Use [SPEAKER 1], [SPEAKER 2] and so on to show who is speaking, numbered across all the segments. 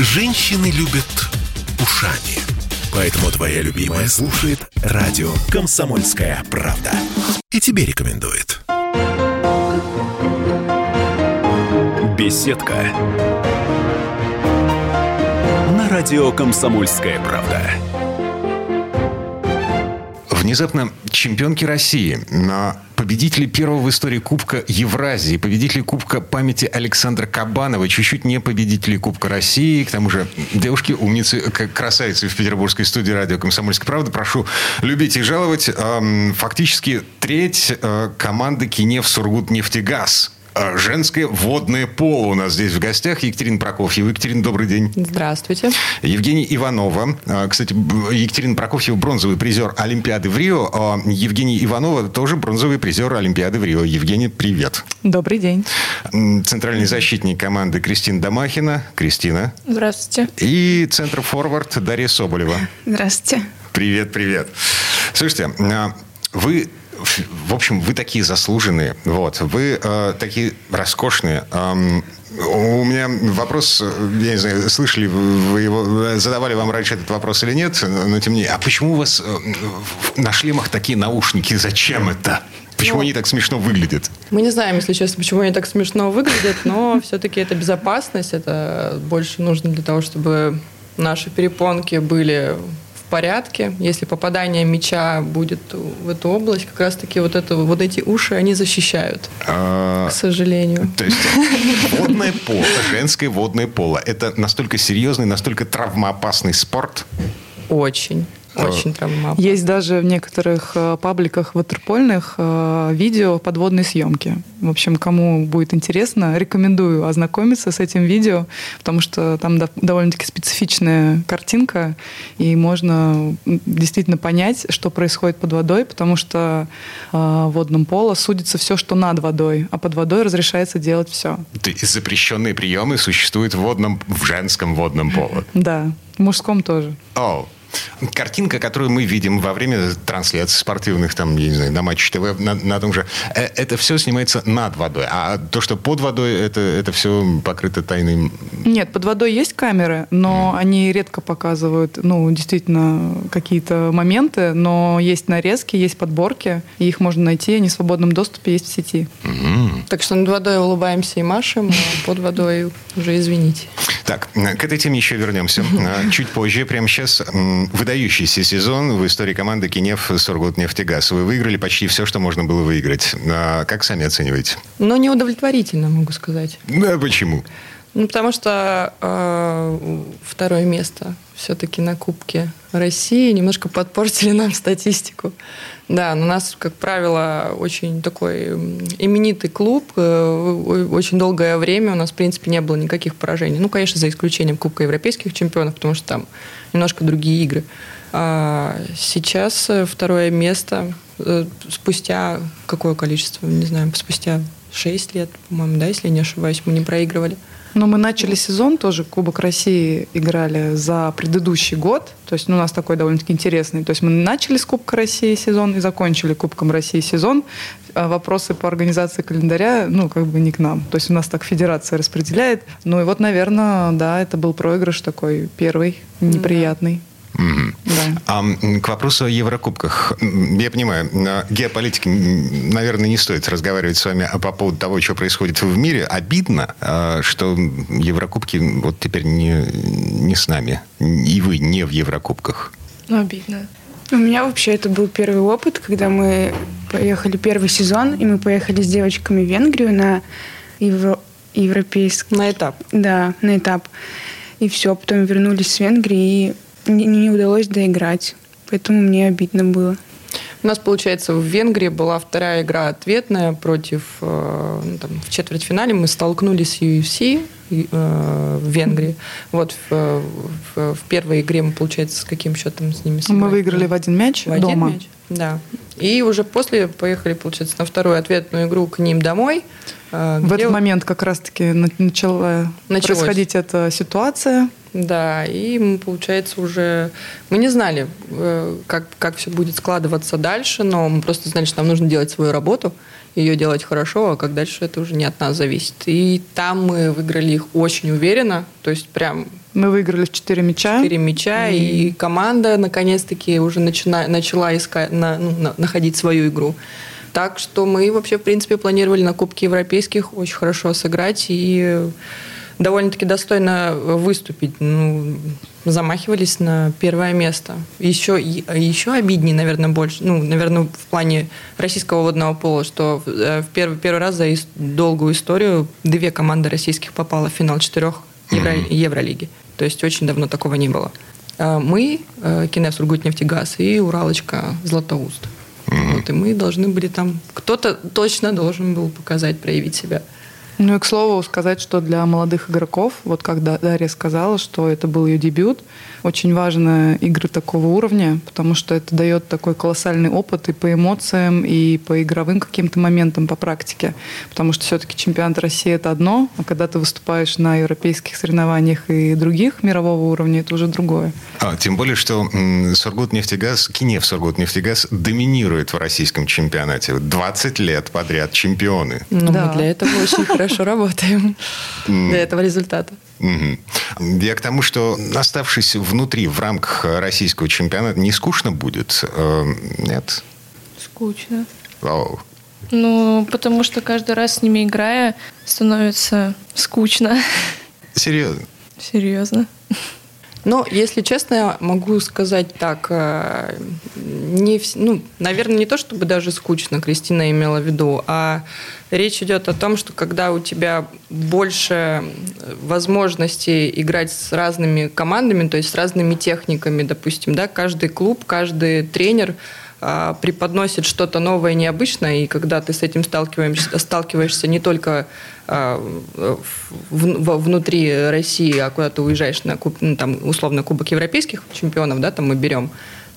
[SPEAKER 1] Женщины любят ушами. Поэтому твоя любимая слушает радио «Комсомольская правда». И тебе рекомендует. Беседка. На радио «Комсомольская правда».
[SPEAKER 2] Внезапно чемпионки России, на победители первого в истории Кубка Евразии, победители Кубка памяти Александра Кабанова, чуть-чуть не победители Кубка России, к тому же девушки, умницы, красавицы в петербургской студии радио «Комсомольская правда». Прошу любить и жаловать. Эм, Фактически треть э, команды Кинев Сургут нефтегаз. Э, Женское водное поло у нас здесь в гостях. Екатерина Прокофьева. Екатерина, добрый день.
[SPEAKER 3] Здравствуйте.
[SPEAKER 2] Евгений Иванова. А, Кстати, Екатерина Прокофьева бронзовый призер Олимпиады в Рио. а Евгений Иванова тоже бронзовый призер Олимпиады в Рио. Евгений, привет.
[SPEAKER 4] Добрый день.
[SPEAKER 2] Центральный защитник команды Кристина Домахина. Кристина.
[SPEAKER 5] Здравствуйте.
[SPEAKER 2] И центр-форвард Дарья Соболева.
[SPEAKER 5] Здравствуйте.
[SPEAKER 2] Привет, привет. Слушайте, а, вы, в общем, вы такие заслуженные, вот, вы э, такие роскошные. Ам, у меня вопрос, э, я не знаю, слышали вы его, задавали вам раньше этот вопрос или нет, но тем не менее, а почему у вас э, на шлемах такие наушники? Зачем это? Почему
[SPEAKER 3] Ну,
[SPEAKER 2] они так смешно выглядят?
[SPEAKER 3] Мы не знаем, если честно, почему они так смешно выглядят, но все-таки это безопасность. Это больше нужно для того, чтобы наши перепонки были порядке. Если попадание мяча будет в эту область, как раз-таки вот, это, вот эти уши, они защищают,
[SPEAKER 2] А,
[SPEAKER 3] к сожалению.
[SPEAKER 2] То есть водное поло, женское водное поло, это настолько серьезный, настолько травмоопасный спорт?
[SPEAKER 3] Очень, очень травмоопасно.
[SPEAKER 4] Есть даже в некоторых э, пабликах ватерпольных э, видео подводной съемки. В общем, кому будет интересно, рекомендую ознакомиться с этим видео, потому что там дов- довольно-таки специфичная картинка, и можно действительно понять, что происходит под водой, потому что э, в водном поло судится все, что над водой, а под водой разрешается делать все.
[SPEAKER 2] То есть запрещенные приемы существуют в водном, в женском водном поло.
[SPEAKER 4] Да, в мужском тоже.
[SPEAKER 2] О, картинка, которую мы видим во время трансляций спортивных, там, я не знаю, на Матч ТВ, на, на том же, э, это все снимается над водой. А то, что под водой, это, это все покрыто тайным...
[SPEAKER 4] Нет, под водой есть камеры, но они редко показывают, ну, действительно, какие-то моменты, но есть нарезки, есть подборки, и их можно найти, они в свободном доступе есть в сети.
[SPEAKER 3] Так что над водой улыбаемся и машем, а под водой уже извините.
[SPEAKER 2] Так, к этой теме еще вернемся. Э, Чуть позже, прямо сейчас, выдающийся сезон в истории команды Кинев Сургутнефтегаз. Вы выиграли почти все, что можно было выиграть. А Как сами оцениваете?
[SPEAKER 3] Но неудовлетворительно, могу сказать.
[SPEAKER 2] Ну, а почему?
[SPEAKER 3] Ну, потому что э, второе место все-таки на Кубке России немножко подпортили нам статистику. Да, но у нас, как правило, очень такой именитый клуб. Э, Очень долгое время у нас, в принципе, не было никаких поражений. Ну, конечно, за исключением Кубка европейских чемпионов, потому что там немножко другие игры. А сейчас э, второе место э, спустя какое количество, не знаю, спустя 6 лет, по-моему, да, если я не ошибаюсь, мы не проигрывали.
[SPEAKER 4] Но мы начали сезон тоже, Кубок России играли за предыдущий год, то есть ну, у нас такой довольно-таки интересный. То есть мы начали с Кубка России сезон и закончили Кубком России сезон. А вопросы по организации календаря, ну, как бы не к нам. То есть у нас так федерация распределяет. Ну и вот, наверное, да, это был проигрыш такой первый, неприятный.
[SPEAKER 2] Мгм.
[SPEAKER 4] Да.
[SPEAKER 2] А к вопросу о Еврокубках. Я понимаю, на геополитике, м, наверное, не стоит разговаривать с вами по поводу того, что происходит в мире. Обидно, а, что Еврокубки вот теперь не, не с нами. И вы не в Еврокубках.
[SPEAKER 5] Ну, обидно. У меня вообще это был первый опыт, когда мы поехали первый сезон, и мы поехали с девочками в Венгрию на евро... европейский...
[SPEAKER 3] На этап.
[SPEAKER 5] Да, на этап. И все, потом вернулись с Венгрии, и не, не удалось доиграть. Поэтому мне обидно было.
[SPEAKER 3] У нас, получается, в Венгрии была вторая игра ответная против... э, ну, там, в четвертьфинале мы столкнулись с UFC э, в Венгрии. Вот в, в- в первой игре мы, получается, с каким счетом с ними
[SPEAKER 4] Мы
[SPEAKER 3] сыграли?
[SPEAKER 4] выиграли в один мяч
[SPEAKER 3] В один
[SPEAKER 4] дома.
[SPEAKER 3] мяч? Да. И уже после поехали, получается, на вторую ответную игру к ним домой. э,
[SPEAKER 4] В этот момент как раз-таки на- начала
[SPEAKER 3] Началось.
[SPEAKER 4] происходить эта ситуация.
[SPEAKER 3] Да, и мы, получается, уже... Мы не знали, э, как, как все будет складываться дальше, но мы просто знали, что нам нужно делать свою работу, ее делать хорошо, а как дальше, это уже не от нас зависит. И там мы выиграли их очень уверенно, то есть прям
[SPEAKER 4] Мы выиграли в 4 мяча.
[SPEAKER 3] 4 мяча, и, и команда наконец-таки уже начина, начала искать, на, ну, на, находить свою игру. Так что мы вообще, в принципе, планировали на Кубке Европейских очень хорошо сыграть и довольно-таки достойно выступить. Ну, замахивались на первое место. Еще, еще обиднее, наверное, больше, ну, наверное, в плане российского водного пола, что в первый, первый раз за долгую историю две команды российских попало в финал четырех Евро, mm-hmm. Евролиги. То есть очень давно такого не было. А мы, э, Кинев Сургутнефтегаз и Уралочка Златоуст. Mm-hmm. Вот, и мы должны были там... Кто-то точно должен был показать, проявить себя.
[SPEAKER 4] Ну и к слову сказать, что для молодых игроков, вот когда Дарья сказала, что это был ее дебют, очень важно игры такого уровня, потому что это дает такой колоссальный опыт и по эмоциям, и по игровым каким-то моментам, по практике. Потому что все-таки чемпионат России это одно, а когда ты выступаешь на европейских соревнованиях и других мирового уровня, это уже другое.
[SPEAKER 2] А, тем более, что Сургутнефтегаз, Кинев Сургутнефтегаз доминирует в российском чемпионате. 20 лет подряд чемпионы.
[SPEAKER 3] Ну, да. мы для этого очень хорошо работаем, для этого результата.
[SPEAKER 2] Угу. Я к тому, что оставшись внутри, в рамках российского чемпионата, не скучно будет? Э, нет?
[SPEAKER 6] Скучно. Вау. Ну, потому что каждый раз с ними играя, становится скучно.
[SPEAKER 2] Серьезно?
[SPEAKER 6] Серьезно.
[SPEAKER 3] Но, если честно, могу сказать так, э, не, ну, наверное, не то, чтобы даже скучно Кристина имела в виду, а речь идет о том, что когда у тебя больше возможностей играть с разными командами, то есть с разными техниками, допустим, да, каждый клуб, каждый тренер преподносит что-то новое, необычное, и когда ты с этим сталкиваешься, сталкиваешься не только а, внутри России, а куда ты уезжаешь на ну, там, условно Кубок Европейских чемпионов, да, там мы берем,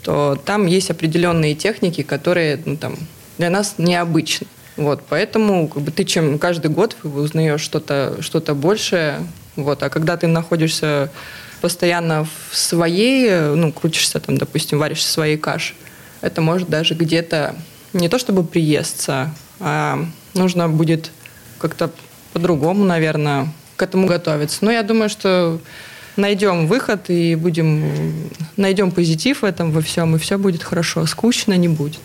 [SPEAKER 3] то там есть определенные техники, которые ну, там, для нас необычны. Вот, поэтому как бы, ты чем каждый год узнаешь что-то что большее. Вот, а когда ты находишься постоянно в своей, ну, крутишься там, допустим, варишь в своей каше, это может даже где-то не то чтобы приесться, а нужно будет как-то по-другому, наверное, к этому готовиться. Но я думаю, что найдем выход и будем найдем позитив в этом во всем, и все будет хорошо. Скучно не будет.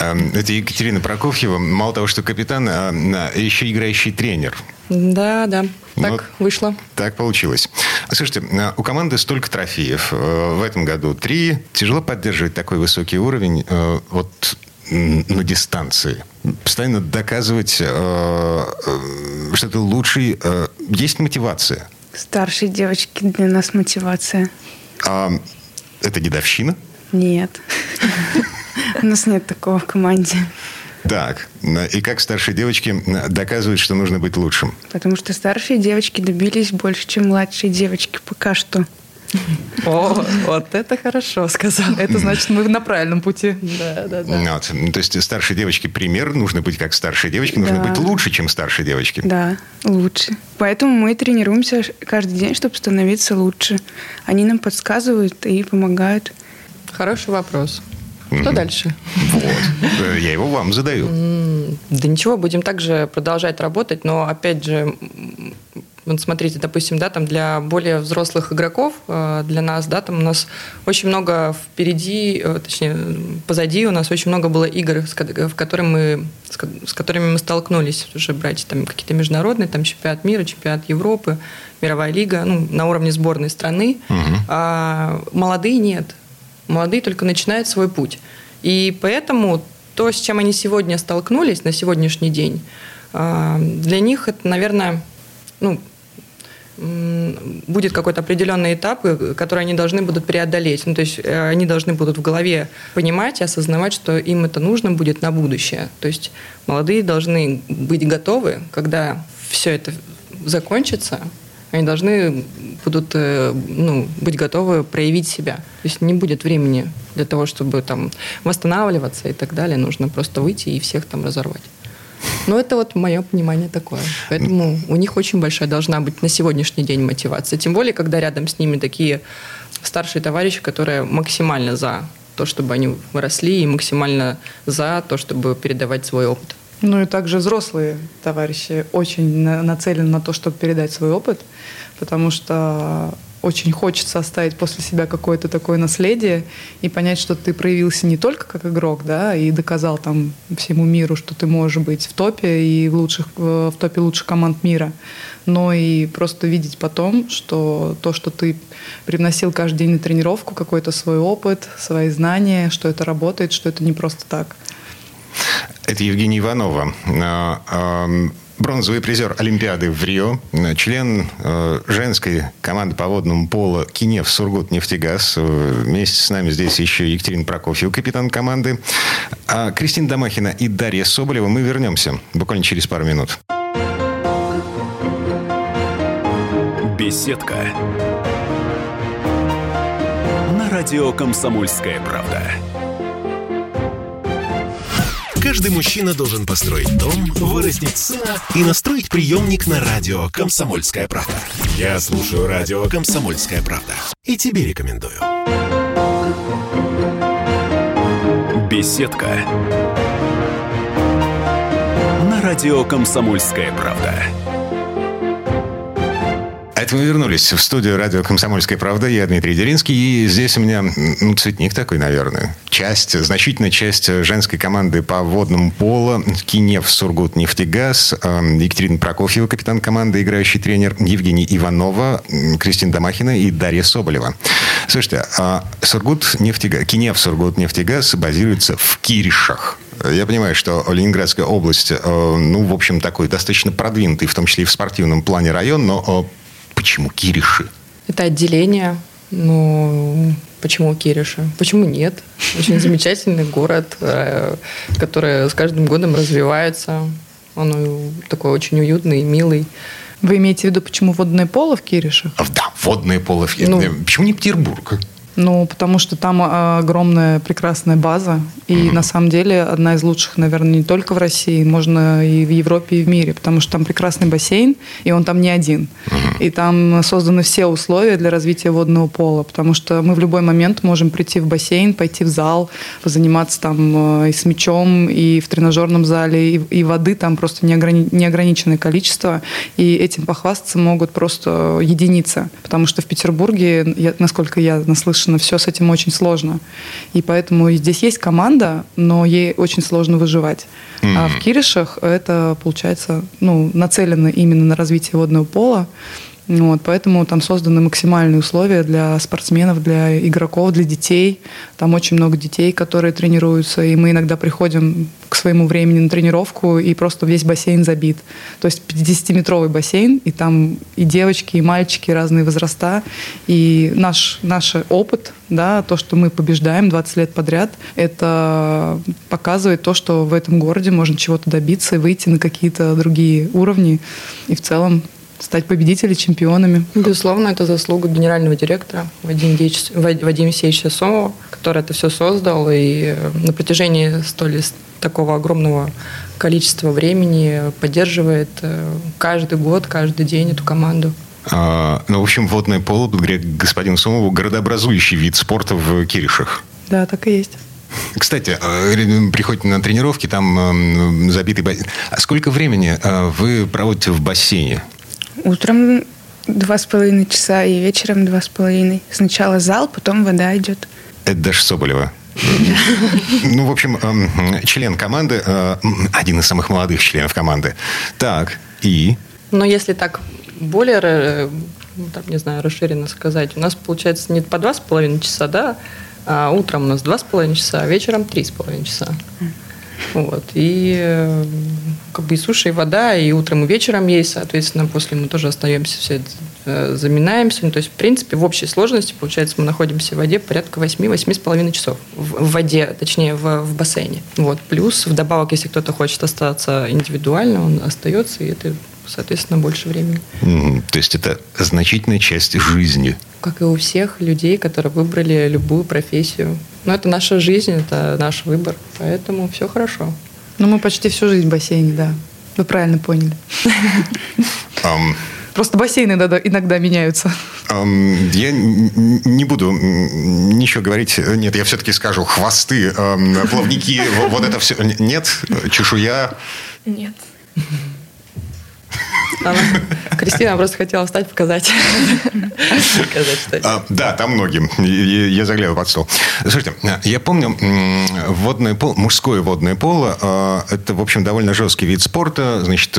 [SPEAKER 2] Эм, это Екатерина Прокофьева. Мало того, что капитан, а еще играющий тренер.
[SPEAKER 3] Да, да. Так ну, вышло.
[SPEAKER 2] Так получилось. Слушайте, а, у команды столько трофеев. Э, в этом году три. Тяжело поддерживать такой высокий уровень э, вот на дистанции. Постоянно доказывать, э, что ты лучший. Есть мотивация?
[SPEAKER 5] Старшие девочки для нас мотивация.
[SPEAKER 2] А это дедовщина?
[SPEAKER 5] Нет. У нас нет такого в команде.
[SPEAKER 2] Так, и как старшие девочки доказывают, что нужно быть лучшим?
[SPEAKER 5] Потому что старшие девочки добились больше, чем младшие девочки пока что.
[SPEAKER 3] О, вот это хорошо сказал.
[SPEAKER 4] Это значит, мы на правильном пути.
[SPEAKER 3] Да, да, да.
[SPEAKER 2] Вот. Ну, то есть старшие девочки пример, нужно быть как старшие девочки, нужно да. быть лучше, чем старшие девочки.
[SPEAKER 5] Да, лучше. Поэтому мы тренируемся каждый день, чтобы становиться лучше. Они нам подсказывают и помогают.
[SPEAKER 3] Хороший вопрос. Что дальше?
[SPEAKER 2] Вот. Э, я его вам задаю.
[SPEAKER 3] Да ничего, будем также продолжать работать, но опять же, вот смотрите, допустим, да, там для более взрослых игроков, э, для нас, да, там у нас очень много впереди, э, точнее, позади у нас очень много было игр, в которых мы, с которыми мы столкнулись уже брать там какие-то международные, там чемпионат мира, чемпионат Европы, мировая лига, ну, на уровне сборной страны. Угу. А молодые нет. Молодые только начинают свой путь. И поэтому то, с чем они сегодня столкнулись на сегодняшний день, э, для них это, наверное, ну, будет какой-то определенный этап, э, который они должны будут преодолеть. Ну, то есть э, они должны будут в голове понимать и осознавать, что им это нужно будет на будущее. То есть молодые должны быть готовы, когда все это закончится, они должны будут э, ну, быть готовы проявить себя. То есть не будет времени для того, чтобы там восстанавливаться и так далее. Нужно просто выйти и всех там разорвать. Но это вот мое понимание такое. Поэтому у них очень большая должна быть на сегодняшний день мотивация. Тем более, когда рядом с ними такие старшие товарищи, которые максимально за то, чтобы они выросли, и максимально за то, чтобы передавать свой опыт.
[SPEAKER 4] Ну и также взрослые товарищи очень нацелены на то, чтобы передать свой опыт, потому что очень хочется оставить после себя какое-то такое наследие и понять, что ты проявился не только как игрок, да, и доказал там всему миру, что ты можешь быть в топе и в, лучших, в топе лучших команд мира, но и просто видеть потом, что то, что ты привносил каждый день на тренировку, какой-то свой опыт, свои знания, что это работает, что это не просто так.
[SPEAKER 2] Это Евгения Иванова а, бронзовый призер Олимпиады в Рио, член э, женской команды по водному полу Кинев Сургут Нефтегаз. Вместе с нами здесь еще Екатерина Прокофьева, капитан команды. А Кристина Домахина и Дарья Соболева. Мы вернемся буквально через пару минут.
[SPEAKER 1] Беседка. На радио «Комсомольская правда». Каждый мужчина должен построить дом, вырастить сына и настроить приемник на радио «Комсомольская правда». Я слушаю радио «Комсомольская правда» и тебе рекомендую. Беседка. На радио «Комсомольская правда».
[SPEAKER 2] Это мы вернулись в студию радио «Комсомольская правда». Я Дмитрий Деринский. И здесь у меня ну, цветник такой, наверное. Часть, значительная часть женской команды по водному полу. Кинев Сургут Нефтегаз. Эм, Екатерина Прокофьева, капитан команды, играющий тренер. Евгений Иванова, Кристина Домахина и Дарья Соболева. Слушайте, а Сургут Нефтегаз, Кинев Сургут Нефтегаз базируется в Киришах. Я понимаю, что Ленинградская область, э, ну, в общем, такой достаточно продвинутый, в том числе и в спортивном плане район, но э, Почему Кириши?
[SPEAKER 3] Это отделение. Ну, почему Кириши? Почему нет? Очень замечательный город, э, который с каждым годом развивается. Он такой очень уютный, милый.
[SPEAKER 4] Вы имеете в виду, почему водное поло в Киришах?
[SPEAKER 2] Да, водное поло в Киришах. Ну, почему не Петербург?
[SPEAKER 4] Ну, потому что там а, огромная прекрасная база. И mm-hmm. на самом деле одна из лучших, наверное, не только в России, можно и в Европе, и в мире. Потому что там прекрасный бассейн, и он там не один. Mm-hmm. И там созданы все условия для развития водного пола. Потому что мы в любой момент можем прийти в бассейн, пойти в зал, позаниматься там э, и с мячом, и в тренажерном зале, и, и воды там просто неограни- неограниченное количество. И этим похвастаться могут просто единицы. Потому что в Петербурге, я, насколько я наслышана, конечно, все с этим очень сложно. И поэтому здесь есть команда, но ей очень сложно выживать. Mm-hmm. А в Киришах это, получается, ну, нацелено именно на развитие водного пола. Вот, поэтому там созданы максимальные условия для спортсменов, для игроков, для детей. Там очень много детей, которые тренируются, и мы иногда приходим к своему времени на тренировку, и просто весь бассейн забит. То есть 50-метровый бассейн, и там и девочки, и мальчики, разные возраста. И наш, наш опыт, да, то, что мы побеждаем 20 лет подряд, это показывает то, что в этом городе можно чего-то добиться и выйти на какие-то другие уровни. И в целом стать победителями, чемпионами.
[SPEAKER 3] Безусловно, это заслуга генерального директора Вадима, Деич, Вадима Сеевича Сомова, который это все создал и э, на протяжении столь такого огромного количества времени поддерживает э, каждый год, каждый день эту команду.
[SPEAKER 2] А, ну, в общем, водное поло, благодаря господину Сомову, городообразующий вид спорта в Киришах.
[SPEAKER 4] Да, так и есть.
[SPEAKER 2] Кстати, э, приходите на тренировки, там забитый бассейн. А сколько времени вы проводите в бассейне?
[SPEAKER 5] Утром два с половиной часа и вечером два с половиной. Сначала зал, потом вода идет.
[SPEAKER 2] Это Даша Соболева. Ну, в общем, эм, член команды, э, один из самых молодых членов команды. Так, и?
[SPEAKER 3] Но если так более, э, ну, там, не знаю, расширенно сказать, у нас получается не по два с половиной часа, да, а утром у нас два с половиной часа, а вечером три с половиной часа. Вот. И э, как бы и суши, и вода, и утром, и вечером есть, соответственно, после мы тоже остаемся, все это э, заминаемся. Ну, то есть, в принципе, в общей сложности, получается, мы находимся в воде порядка 8-8,5 часов. В, в воде, точнее, в, в бассейне. Вот. Плюс, вдобавок, если кто-то хочет остаться индивидуально, он остается, и это, соответственно, больше времени.
[SPEAKER 2] Mm, то есть, это значительная часть жизни.
[SPEAKER 3] Как и у всех людей, которые выбрали любую профессию. Но это наша жизнь, это наш выбор, поэтому все хорошо.
[SPEAKER 4] Ну, мы почти всю жизнь в бассейне, да. Вы правильно поняли. Um, Просто бассейны иногда, иногда меняются.
[SPEAKER 2] Um, я не буду ничего говорить. Нет, я все-таки скажу хвосты, плавники, вот это все. Нет, чешуя.
[SPEAKER 6] Нет.
[SPEAKER 3] Она, Кристина просто хотела встать, показать.
[SPEAKER 2] показать что а, да, там многим. Я, заглядываю под стол. Слушайте, я помню, водное пол, мужское водное поло, а, это, в общем, довольно жесткий вид спорта. Значит,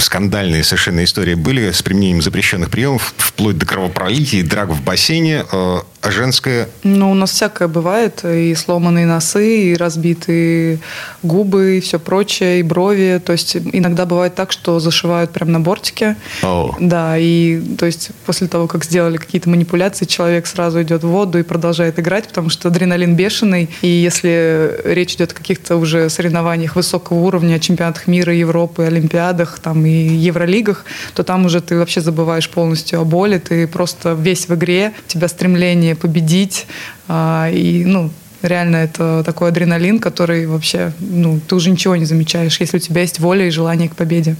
[SPEAKER 2] скандальные совершенно истории были с применением запрещенных приемов, вплоть до кровопролития, драк в бассейне. А, а женское?
[SPEAKER 4] Ну, у нас всякое бывает. И сломанные носы, и разбитые губы, и все прочее, и брови. То есть иногда бывает так, что зашивают прямо на бортике.
[SPEAKER 2] Oh.
[SPEAKER 4] Да, и то есть после того, как сделали какие-то манипуляции, человек сразу идет в воду и продолжает играть, потому что адреналин бешеный. И если речь идет о каких-то уже соревнованиях высокого уровня, чемпионатах мира, Европы, Олимпиадах там, и Евролигах, то там уже ты вообще забываешь полностью о боли, ты просто весь в игре, у тебя стремление победить, а, и, ну, реально это такой адреналин, который вообще, ну, ты уже ничего не замечаешь, если у тебя есть воля и желание к победе.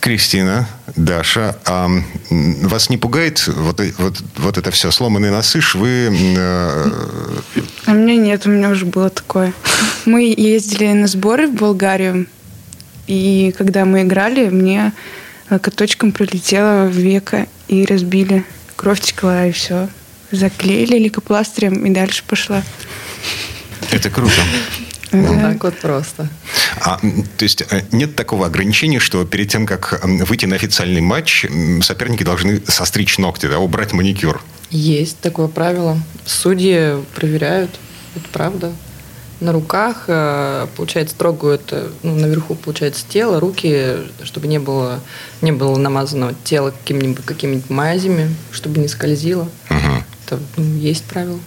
[SPEAKER 2] Кристина, Даша, а вас не пугает вот, вот, вот это все, сломанные носы, швы? Э...
[SPEAKER 5] А меня нет, у меня уже было такое. Мы ездили на сборы в Болгарию, и когда мы играли, мне каточком прилетело в веко и разбили. Кровь текла, и все. Заклеили лейкопластырем, и дальше пошла.
[SPEAKER 2] Это круто.
[SPEAKER 3] Вот так вот просто.
[SPEAKER 2] А, то есть э, нет такого ограничения, что перед тем, как выйти на официальный матч, соперники должны состричь ногти, да, убрать маникюр?
[SPEAKER 3] Есть такое правило. Судьи проверяют, это правда. На руках, э, получается, трогают, э, ну, наверху, получается, тело, руки, чтобы не было, не было намазано тело какими-нибудь какими мазями, чтобы не скользило.
[SPEAKER 2] Угу.
[SPEAKER 3] Это ну, есть правило.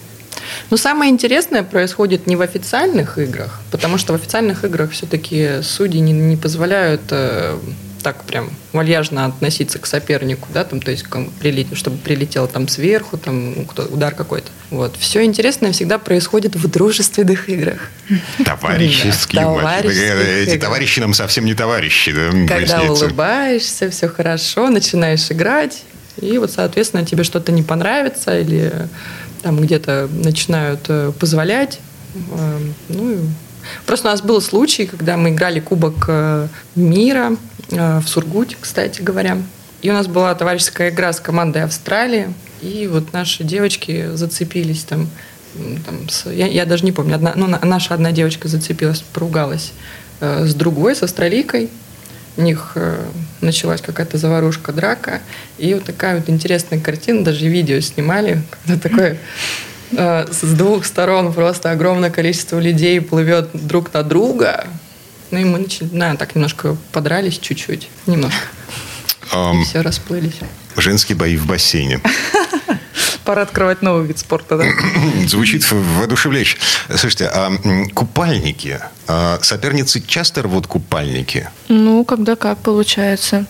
[SPEAKER 3] Но самое интересное происходит не в официальных играх, потому что в официальных играх все-таки судьи не, не позволяют э, так прям вальяжно относиться к сопернику, да, там, то есть прилет, чтобы прилетело там сверху, там удар какой-то. Вот. Все интересное всегда происходит в дружественных играх.
[SPEAKER 2] Товарищеские да, матчи. Эти товарищи нам совсем не товарищи. Да,
[SPEAKER 3] Когда улыбаешься, все хорошо, начинаешь играть, и вот, соответственно, тебе что-то не понравится или там где-то начинают э, позволять. Э, ну, просто у нас был случай, когда мы играли Кубок э, мира в Сургуте, кстати говоря. И у нас была товарищеская игра с командой Австралии. И вот наши девочки зацепились там. там с, я, я даже не помню. Одна, ну, наша одна девочка зацепилась, поругалась э, с другой, с австралийкой у них э, началась какая-то заварушка, драка. И вот такая вот интересная картина, даже видео снимали, когда такое э, с двух сторон просто огромное количество людей плывет друг на друга. Ну и мы начали, наверное, так немножко подрались чуть-чуть, немножко. Um, и все расплылись.
[SPEAKER 2] Женские бои в бассейне.
[SPEAKER 4] Пора открывать новый вид спорта, да?
[SPEAKER 2] Звучит воодушевляюще. Слушайте, а купальники? А соперницы часто рвут купальники?
[SPEAKER 6] Ну, когда как получается.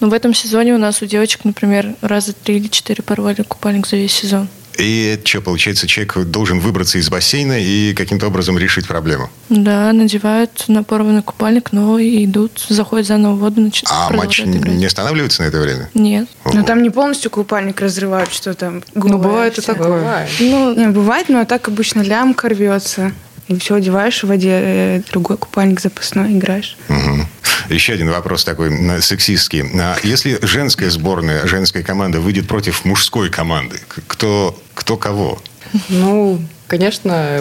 [SPEAKER 6] Ну, в этом сезоне у нас у девочек, например, раза три или четыре порвали купальник за весь сезон.
[SPEAKER 2] И что, получается, человек должен выбраться из бассейна и каким-то образом решить проблему?
[SPEAKER 6] Да, надевают на порванный купальник, но идут, заходят заново в воду, начинают
[SPEAKER 2] А матч играть. не останавливается на это время?
[SPEAKER 6] Нет.
[SPEAKER 5] Но там не полностью купальник разрывают, что там
[SPEAKER 4] Ну, бывает и такое. Бывает.
[SPEAKER 5] Ну, не, бывает, но так обычно лямка рвется. И все, одеваешь в воде э, другой купальник запасной, играешь.
[SPEAKER 2] Угу. Еще один вопрос такой сексистский. А если женская сборная, женская команда выйдет против мужской команды, кто, кто кого?
[SPEAKER 3] Ну, конечно,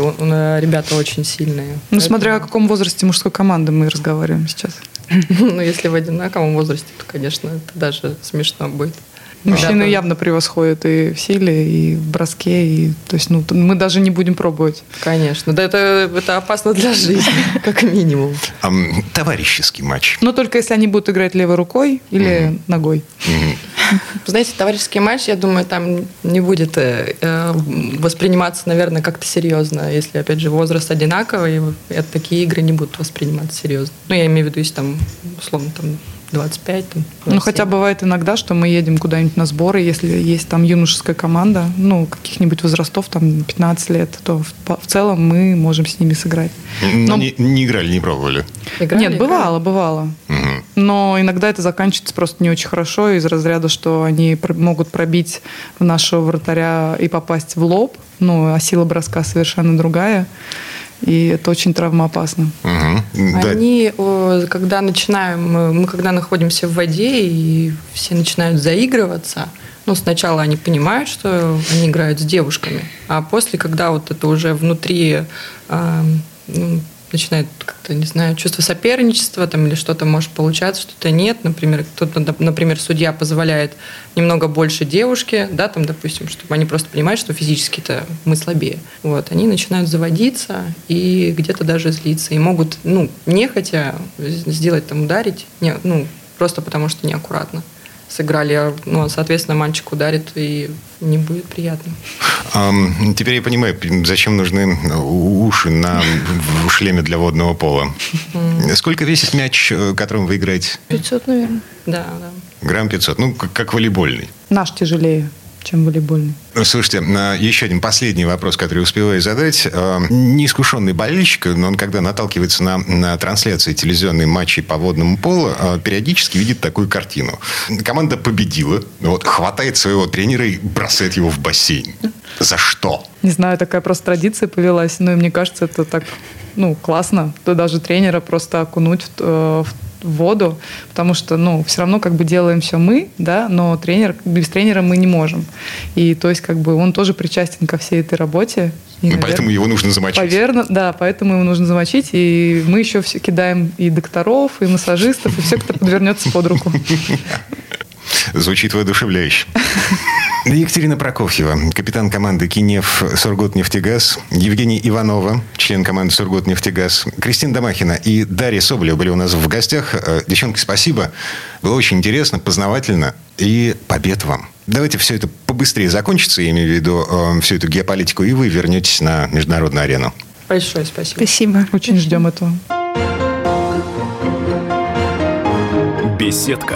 [SPEAKER 3] ребята очень сильные.
[SPEAKER 4] Ну, смотря о каком возрасте мужской команды мы разговариваем сейчас.
[SPEAKER 3] Ну, если в одинаковом возрасте, то, конечно, это даже смешно будет.
[SPEAKER 4] Мужчины да, явно превосходят и в силе, и в броске, и то есть, ну, мы даже не будем пробовать.
[SPEAKER 3] Конечно, да, это, это опасно для жизни, как минимум.
[SPEAKER 2] А, товарищеский матч.
[SPEAKER 4] Но только если они будут играть левой рукой или ногой.
[SPEAKER 3] Знаете, товарищеский матч, я думаю, там не будет э, э восприниматься, наверное, как-то серьезно, если, опять же, возраст одинаковый, и такие игры не будут восприниматься серьезно. Ну, я имею в виду, если там, условно, там 25. Там,
[SPEAKER 4] 27. ну, хотя бывает иногда, что мы едем куда-нибудь на сборы, если есть там юношеская команда, ну, каких-нибудь возрастов, там, 15 лет, то в, в целом мы можем с ними сыграть.
[SPEAKER 2] Но, Но... Не, не играли, не пробовали?
[SPEAKER 4] Играли, Нет, бывало, бывало.
[SPEAKER 2] Угу.
[SPEAKER 4] Но иногда это заканчивается просто не очень хорошо из разряда, что они могут пробить в нашего вратаря и попасть в лоб, ну, а сила броска совершенно другая. И это очень травмоопасно.
[SPEAKER 3] Угу. Они, когда начинаем, мы когда находимся в воде, и все начинают заигрываться, ну, сначала они понимают, что они играют с девушками, а после, когда вот это уже внутри э, ну, начинает как-то, не знаю, чувство соперничества там или что-то может получаться, что-то нет. Например, кто-то, например, судья позволяет немного больше девушке, да, там, допустим, чтобы они просто понимают, что физически-то мы слабее. Вот, они начинают заводиться и где-то даже злиться. И могут, ну, нехотя сделать там, ударить, не, ну, просто потому что неаккуратно сыграли, ну, соответственно, мальчик ударит, и не будет приятно.
[SPEAKER 2] Теперь я понимаю, зачем нужны уши на шлеме для водного пола. Сколько весит мяч, э, которым вы играете?
[SPEAKER 6] 500, наверное.
[SPEAKER 3] Да, да.
[SPEAKER 2] Грамм 500. Ну, как, как волейбольный.
[SPEAKER 4] Наш тяжелее чем волейбольный.
[SPEAKER 2] Слушайте, еще один последний вопрос, который успеваю задать. А, неискушенный болельщик, но он когда наталкивается на, на трансляции телевизионной матчей по водному полу, а, периодически видит такую картину. Команда победила, вот, хватает своего тренера и бросает его в бассейн. За что?
[SPEAKER 4] Не знаю, такая просто традиция повелась, но мне кажется, это так ну, классно. То даже тренера просто окунуть в, э, в воду, потому что, ну, все равно как бы делаем все мы, да, но тренер, без тренера мы не можем. И то есть как бы он тоже причастен ко всей этой работе.
[SPEAKER 2] И, наверное, поэтому его нужно замочить.
[SPEAKER 4] Поверно, да, поэтому его нужно замочить, и мы еще все кидаем и докторов, и массажистов, и все, кто подвернется под руку.
[SPEAKER 2] Звучит воодушевляюще. Екатерина Прокофьева, капитан команды «Кинев» «Сургутнефтегаз», Евгений Иванова, член команды «Сургутнефтегаз», Кристина Домахина и Дарья Соболева были у нас в гостях. Э, девчонки, спасибо. Было очень интересно, познавательно и побед вам. Давайте все это побыстрее закончится, я имею в виду э, всю эту геополитику, и вы вернетесь на международную арену.
[SPEAKER 3] Большое спасибо.
[SPEAKER 4] Спасибо. Очень ждем этого.
[SPEAKER 1] Беседка